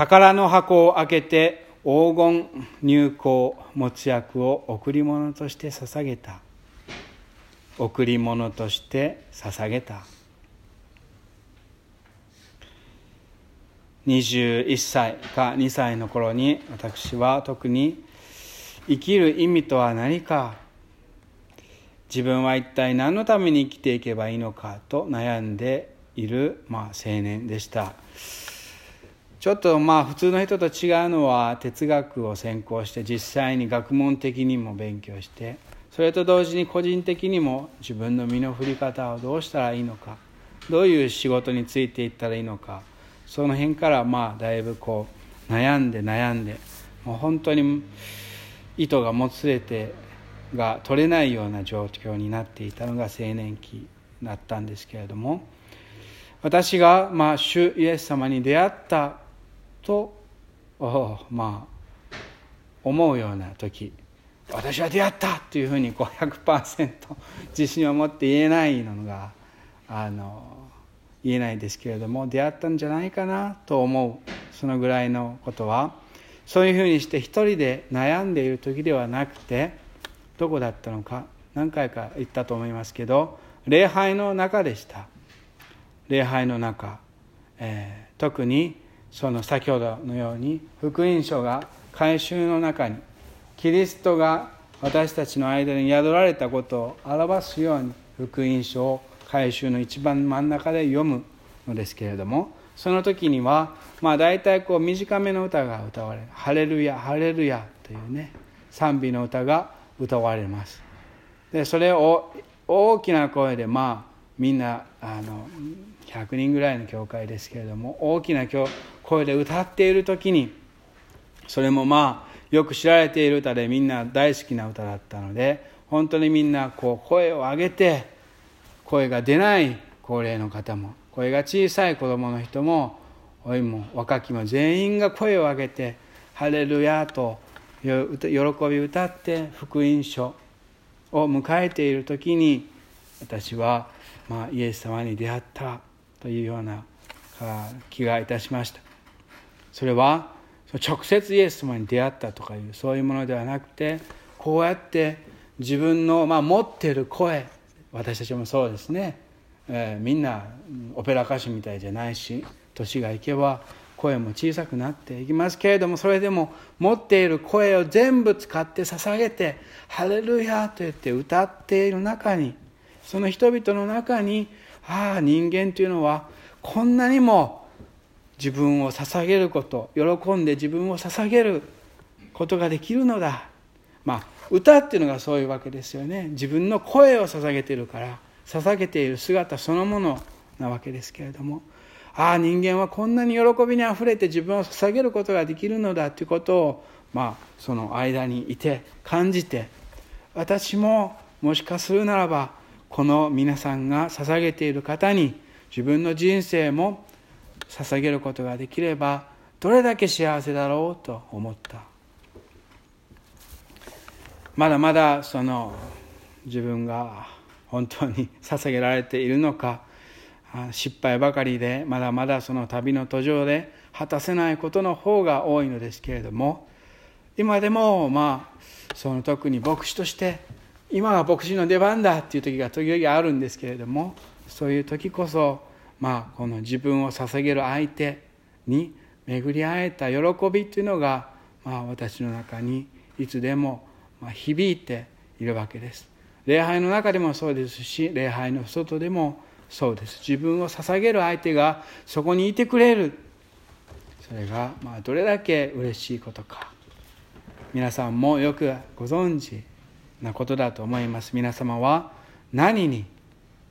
宝の箱を開けて黄金入香持薬を贈り物として捧げた。贈り物として捧げた。21歳か2歳の頃に私は特に生きる意味とは何か。自分は一体何のために生きていけばいいのかと悩んでいる、まあ、青年でした。ちょっとまあ普通の人と違うのは哲学を専攻して実際に学問的にも勉強してそれと同時に個人的にも自分の身の振り方をどうしたらいいのかどういう仕事についていったらいいのかその辺からまあだいぶこう悩んで悩んでもう本当に糸がもつれてが取れないような状況になっていたのが青年期だったんですけれども私がまあ主イエス様に出会ったとまあ思うような時私は出会ったというふうにこう100%自信を持って言えないのがあの言えないですけれども出会ったんじゃないかなと思うそのぐらいのことはそういうふうにして一人で悩んでいる時ではなくてどこだったのか何回か言ったと思いますけど礼拝の中でした。礼拝の中、えー、特にその先ほどのように福音書が改宗の中にキリストが私たちの間に宿られたことを表すように福音書を改宗の一番真ん中で読むのですけれどもその時にはまあ大体こう短めの歌が歌われる「ハレルヤハレルヤ」というね賛美の歌が歌われます。でそれを大きな声でまあみんなあの100人ぐらいの教会ですけれども大きな声で歌っている時にそれもまあよく知られている歌でみんな大好きな歌だったので本当にみんなこう声を上げて声が出ない高齢の方も声が小さい子供の人も老いも若きも全員が声を上げて「ハレルヤ」と喜び歌って福音書を迎えている時に私は、まあ、イエス様に出会ったというような気がいたしました。それは直接イエス様に出会ったとかいうそういうものではなくてこうやって自分の、まあ、持ってる声私たちもそうですね、えー、みんなオペラ歌手みたいじゃないし年がいけば声も小さくなっていきますけれどもそれでも持っている声を全部使って捧げて「ハレルヤ」と言って歌っている中にその人々の中にああ人間というのはこんなにも自分を捧げること喜んで自分を捧げることができるのだ。まあ歌っていうのがそういうわけですよね。自分の声を捧げてるから捧げている姿そのものなわけですけれども。ああ人間はこんなに喜びにあふれて自分を捧げることができるのだということをまあその間にいて感じて私ももしかするならばこの皆さんが捧げている方に自分の人生も捧げることができればどれだけ幸せだろうと思った。まだまだその自分が本当に 捧げられているのか失敗ばかりでまだまだその旅の途上で果たせないことの方が多いのですけれども今でもまあその特に牧師として今は牧師の出番だっていう時が時々あるんですけれどもそういう時こそまあこの自分を捧げる相手に巡り会えた喜びっていうのがまあ私の中にいつでも響いているわけです。礼拝の中でもそうですし礼拝の外でもそうです。自分を捧げる相手がそこにいてくれる。それがまあどれだけ嬉しいことか。皆さんもよくご存知なことだと思います。皆様は何に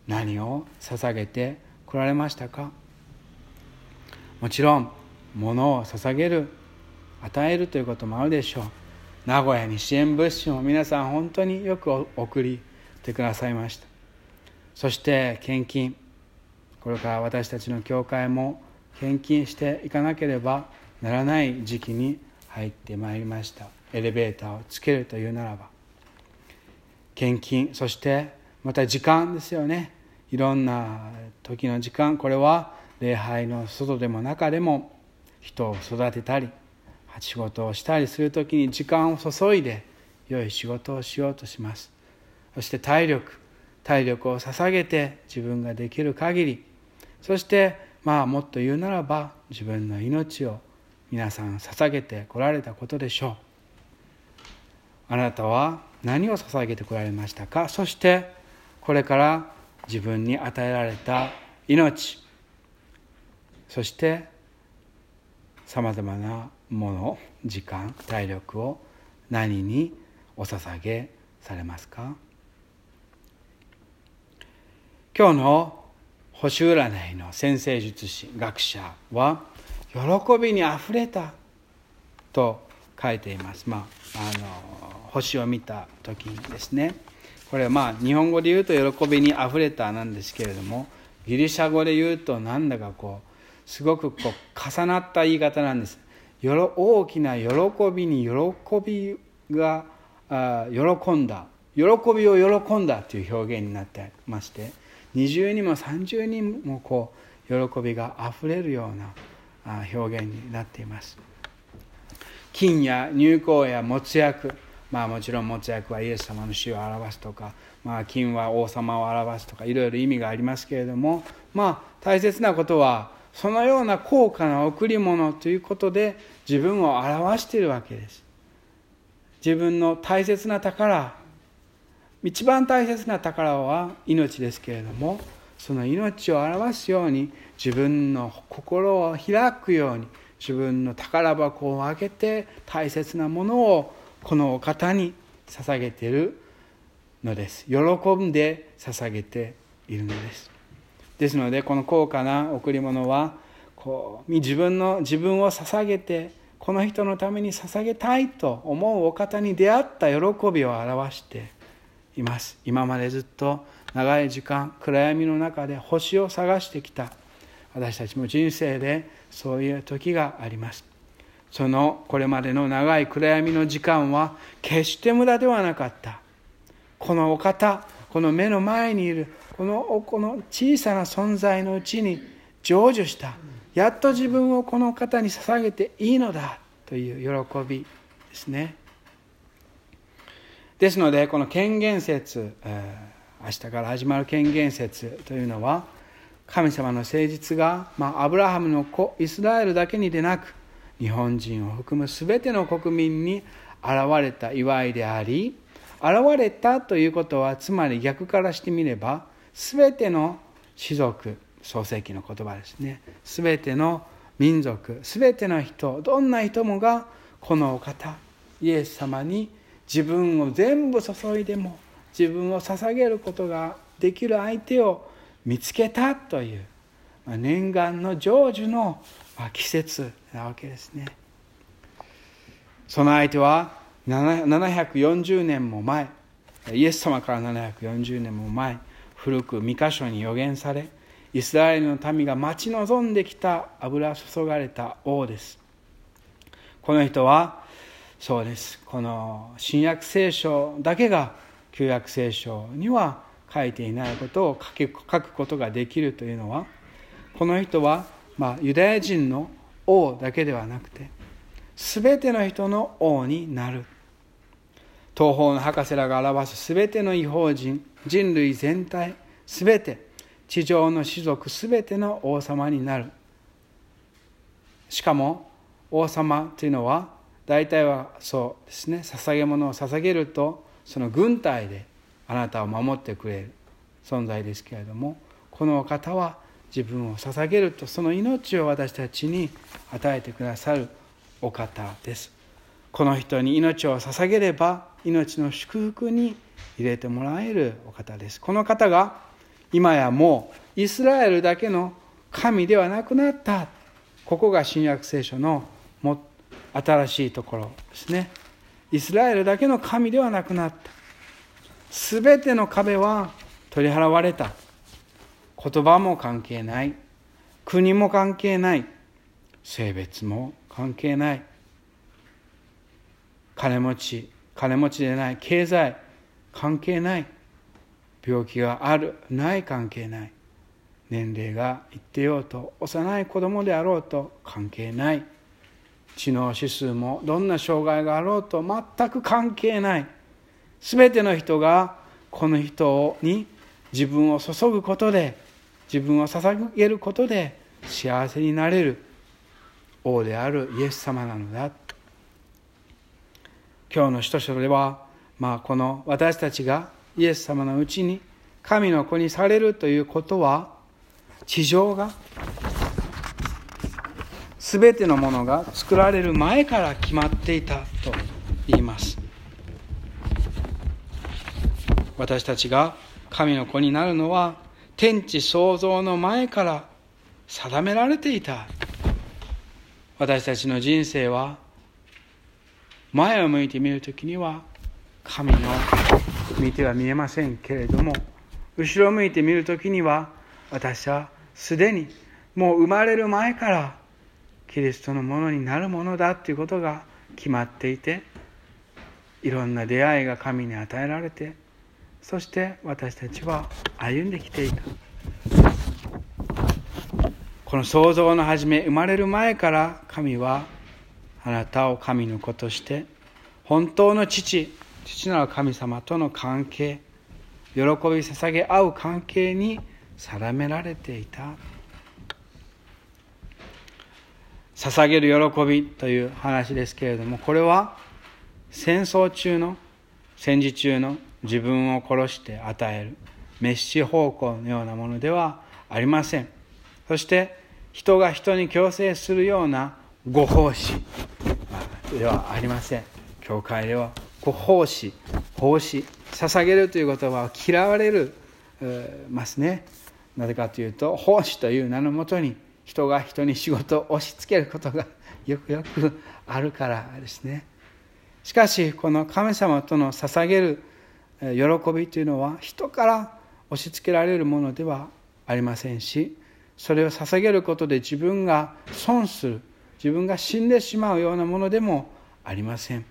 何を捧げてこられましたか？もちろん物を捧げる与えるということもあるでしょう。名古屋に支援物資も皆さん本当によく送りてくださいました。そして献金。これから私たちの教会も献金していかなければならない時期に入ってまいりました。エレベーターをつけるというならば。献金そしてまた時間ですよね。いろんな時の時間これは礼拝の外でも中でも人を育てたり仕事をしたりする時に時間を注いで良い仕事をしようとします。そして体力体力を捧げて自分ができる限りそしてまあもっと言うならば自分の命を皆さん捧げてこられたことでしょう。あなたは何を捧げてこられましたか？そしてこれから自分に与えられた命そしてさまざまなもの時間体力を何にお捧げされますか？今日の星占いの先生術師学者は喜びにあふれたと書いています。まあ、あの星を見た時にですねこれはまあ日本語で言うと喜びにあふれたなんですけれどもギリシャ語で言うとなんだかこうすごくこう重なった言い方なんです。よろ大きな喜びに喜びがあ喜んだ。喜びを喜んだという表現になってまして二重にも三重にもこう喜びがあふれるような表現になっています。金や入香や没薬まあもちろん没薬はイエス様の死を表すとか、まあ、金は王様を表すとかいろいろ意味がありますけれどもまあ大切なことはそのような高価な贈り物ということで自分を表しているわけです。自分の大切な宝一番大切な宝は命ですけれどもその命を表すように自分の心を開くように自分の宝箱を開けて大切なものをこのお方に捧げているのです。喜んで捧げているのです。ですのでこの高価な贈り物はこう自分の自分を捧げてこの人のために捧げたいと思うお方に出会った喜びを表しています。今までずっと長い時間暗闇の中で星を探してきた。私たちも人生でそういう時があります。そのこれまでの長い暗闇の時間は決して無駄ではなかった。このお方この目の前にいるこのこの小さな存在のうちに成就した。やっと自分をこの方に捧げていいのだという喜びですね。ですのでこの権限説、明日から始まる権限説というのは神様の誠実が、まあ、アブラハムの子イスラエルだけにでなく日本人を含む全ての国民に現れた祝いであり現れたということはつまり逆からしてみれば全ての種族創世記の言葉ですね。全ての民族全ての人どんな人もがこのお方イエス様に自分を全部注いでも自分を捧げることができる相手を見つけたという念願の成就の季節なわけですね。その相手は740年も前イエス様から740年も前古く2箇所に予言されイスラエルの民が待ち望んできた油注がれた王です。この人はそうです。この新約聖書だけが旧約聖書には書いていないことを書くことができるというのはこの人は、まあ、ユダヤ人の王だけではなくて全ての人の王になる。東方の博士らが表す全ての違法人人類全体全て地上の種族全ての王様になる。しかも王様というのは大体はそうですね捧げ物を捧げるとその軍隊であなたを守ってくれる存在ですけれどもこのお方は自分を捧げるとその命を私たちに与えてくださるお方です。この人に命を捧げれば命の祝福に入れてもらえるお方です。この方が今やもうイスラエルだけの神ではなくなった。ここが新約聖書の新しいところですね。イスラエルだけの神ではなくなった。全ての壁は取り払われた。言葉も関係ない。国も関係ない。性別も関係ない。金持ち金持ちでない。経済関係ない。病気があるない関係ない。年齢がいってようと幼い子供であろうと関係ない。知能指数もどんな障害があろうと全く関係ない。全ての人がこの人に自分を注ぐことで自分を捧げることで幸せになれる王であるイエス様なのだ。今日の使徒書では、まあ、この私たちがイエス様のうちに神の子にされるということは地上が全てのものが作られる前から決まっていたと言います。私たちが神の子になるのは天地創造の前から定められていた。私たちの人生は前を向いてみるときには神の見ては見えませんけれども後ろを向いてみるときには私はすでにもう生まれる前からキリストのものになるものだということが決まっていていろんな出会いが神に与えられてそして私たちは歩んできていた。この創造の初め生まれる前から神はあなたを神の子として本当の父父なる神様との関係喜び捧げ合う関係に定められていた。捧げる喜びという話ですけれどもこれは戦争中の戦時中の自分を殺して与える滅死方向のようなものではありません。そして人が人に強制するようなご奉仕。ではありません。教会ではご奉仕奉仕捧げるという言葉は嫌われるますね。なぜかというと奉仕という名のもとに人が人に仕事を押し付けることがよくよくあるからですね。しかしこの神様との捧げる喜びというのは人から押し付けられるものではありませんしそれを捧げることで自分が損する自分が死んでしまうようなものでもありません。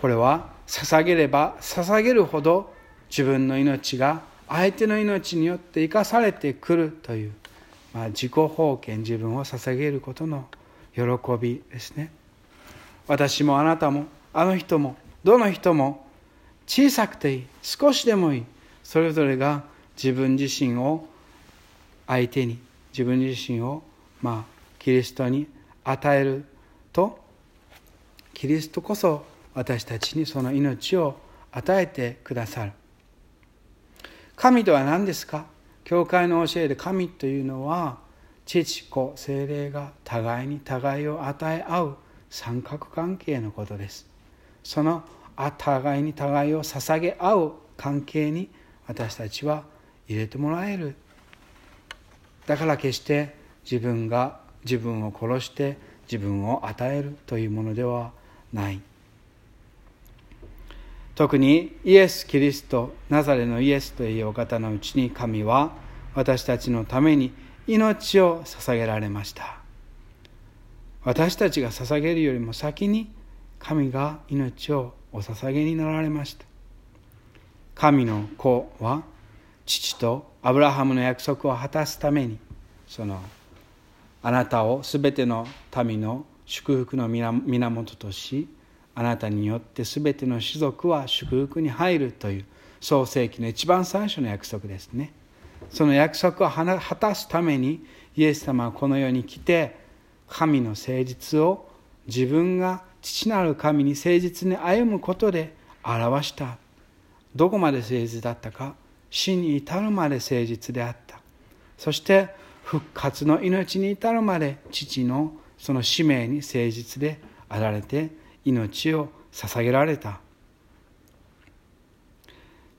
これは捧げれば捧げるほど自分の命が相手の命によって生かされてくるという、まあ、自己奉献自分を捧げることの喜びですね。私もあなたもあの人もどの人も小さくていい少しでもいい。それぞれが自分自身を相手に自分自身をまあキリストに与えるとキリストこそ私たちにその命を与えてくださる。神とは何ですか？教会の教えで神というのは父子精霊が互いに互いを与え合う三角関係のことです。その互いに互いを捧げ合う関係に私たちは入れてもらえる。だから決して自分が自分を殺して自分を与えるというものではない。特にイエス・キリストナザレのイエスというお方のうちに神は私たちのために命を捧げられました。私たちが捧げるよりも先に神が命をお捧げになられました。神の子は父とアブラハムの約束を果たすためにそのあなたをすべての民の祝福の源としあなたによってすべての種族は祝福に入るという創世紀の一番最初の約束ですね。その約束を果たすためにイエス様はこの世に来て神の誠実を自分が父なる神に誠実に歩むことで表した。どこまで誠実だったか死に至るまで誠実であった。そして復活の命に至るまで父のその使命に誠実であられて命を捧げられた。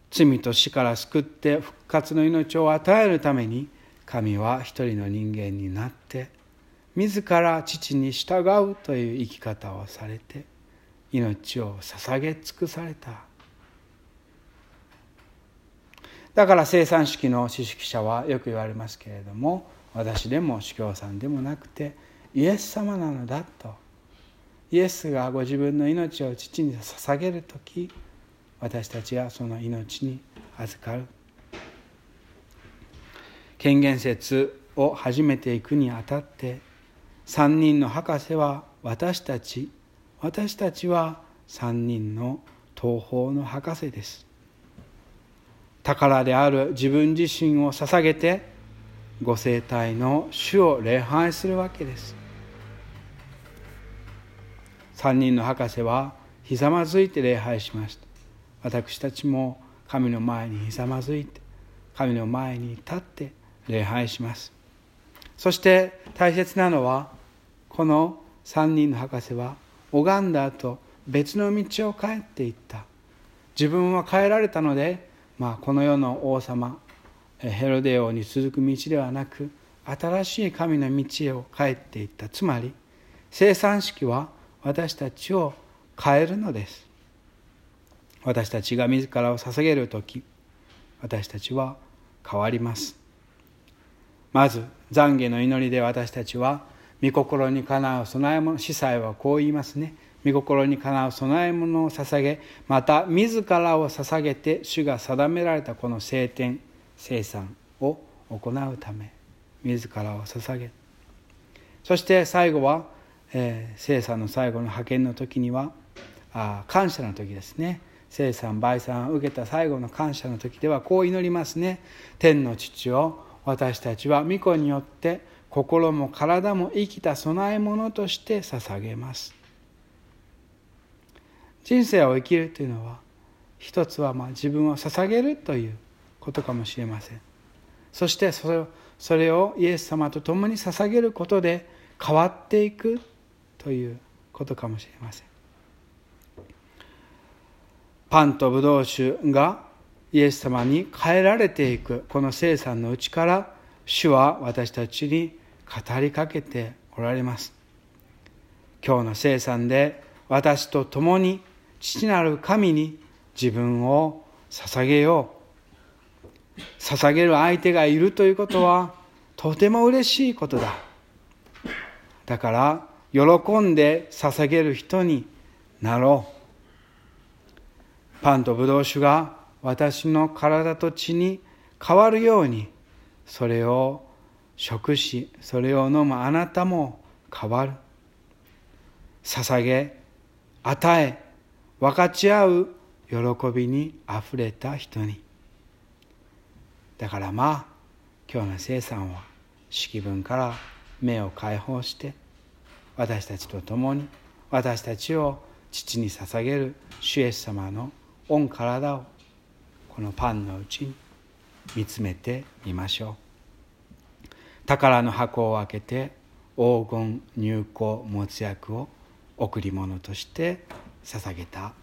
罪と死から救って復活の命を与えるために神は一人の人間になって自ら父に従うという生き方をされて命を捧げ尽くされた。だから生産式の知識者はよく言われますけれども私でも司教さんでもなくてイエス様なのだと。イエスがご自分の命を父に捧げる時私たちはその命に預かる。権限説を始めていくにあたって三人の博士は私たち私たちは三人の東方の博士です。宝である自分自身を捧げてご生体の主を礼拝するわけです。三人の博士はひざまずいて礼拝しました。私たちも神の前にひざまずいて神の前に立って礼拝します。そして大切なのはこの三人の博士は拝んだ後別の道を帰っていった。自分は帰られたので、まあ、この世の王様ヘロデ王に続く道ではなく新しい神の道へを帰っていった。つまり生産式は私たちを変えるのです。私たちが自らを捧げる時私たちは変わります。まず懺悔の祈りで私たちは御心にかなう供え物司祭はこう言いますね。御心にかなう供え物を捧げまた自らを捧げて主が定められたこの聖典生産を行うため自らを捧げ。そして最後は、えー、生産の最後の派遣の時にはあ感謝の時ですね。生産売産を受けた最後の感謝の時ではこう祈りますね。天の父を私たちは御子によって心も体も生きた供え物として捧げます。人生を生きるというのは一つはま自分を捧げるということかもしれません。そしてそれをそれをイエス様と共に捧げることで変わっていくということかもしれません。パンとブドウ酒がイエス様に変えられていくこの生産のうちから主は私たちに語りかけておられます。今日の生産で私と共に父なる神に自分を捧げよう。捧げる相手がいるということはとても嬉しいことだ。だから喜んで捧げる人になろう。パンとブドウ酒が私の体と血に変わるようにそれを食しそれを飲むあなたも変わる。捧げ与え分かち合う喜びにあふれた人に。だからまあ今日の生産は式文から目を解放して私たちと共に私たちを父に捧げる主イエス様の御体をこのパンのうちに見つめてみましょう。宝の箱を開けて黄金入香没薬を贈り物として捧げた。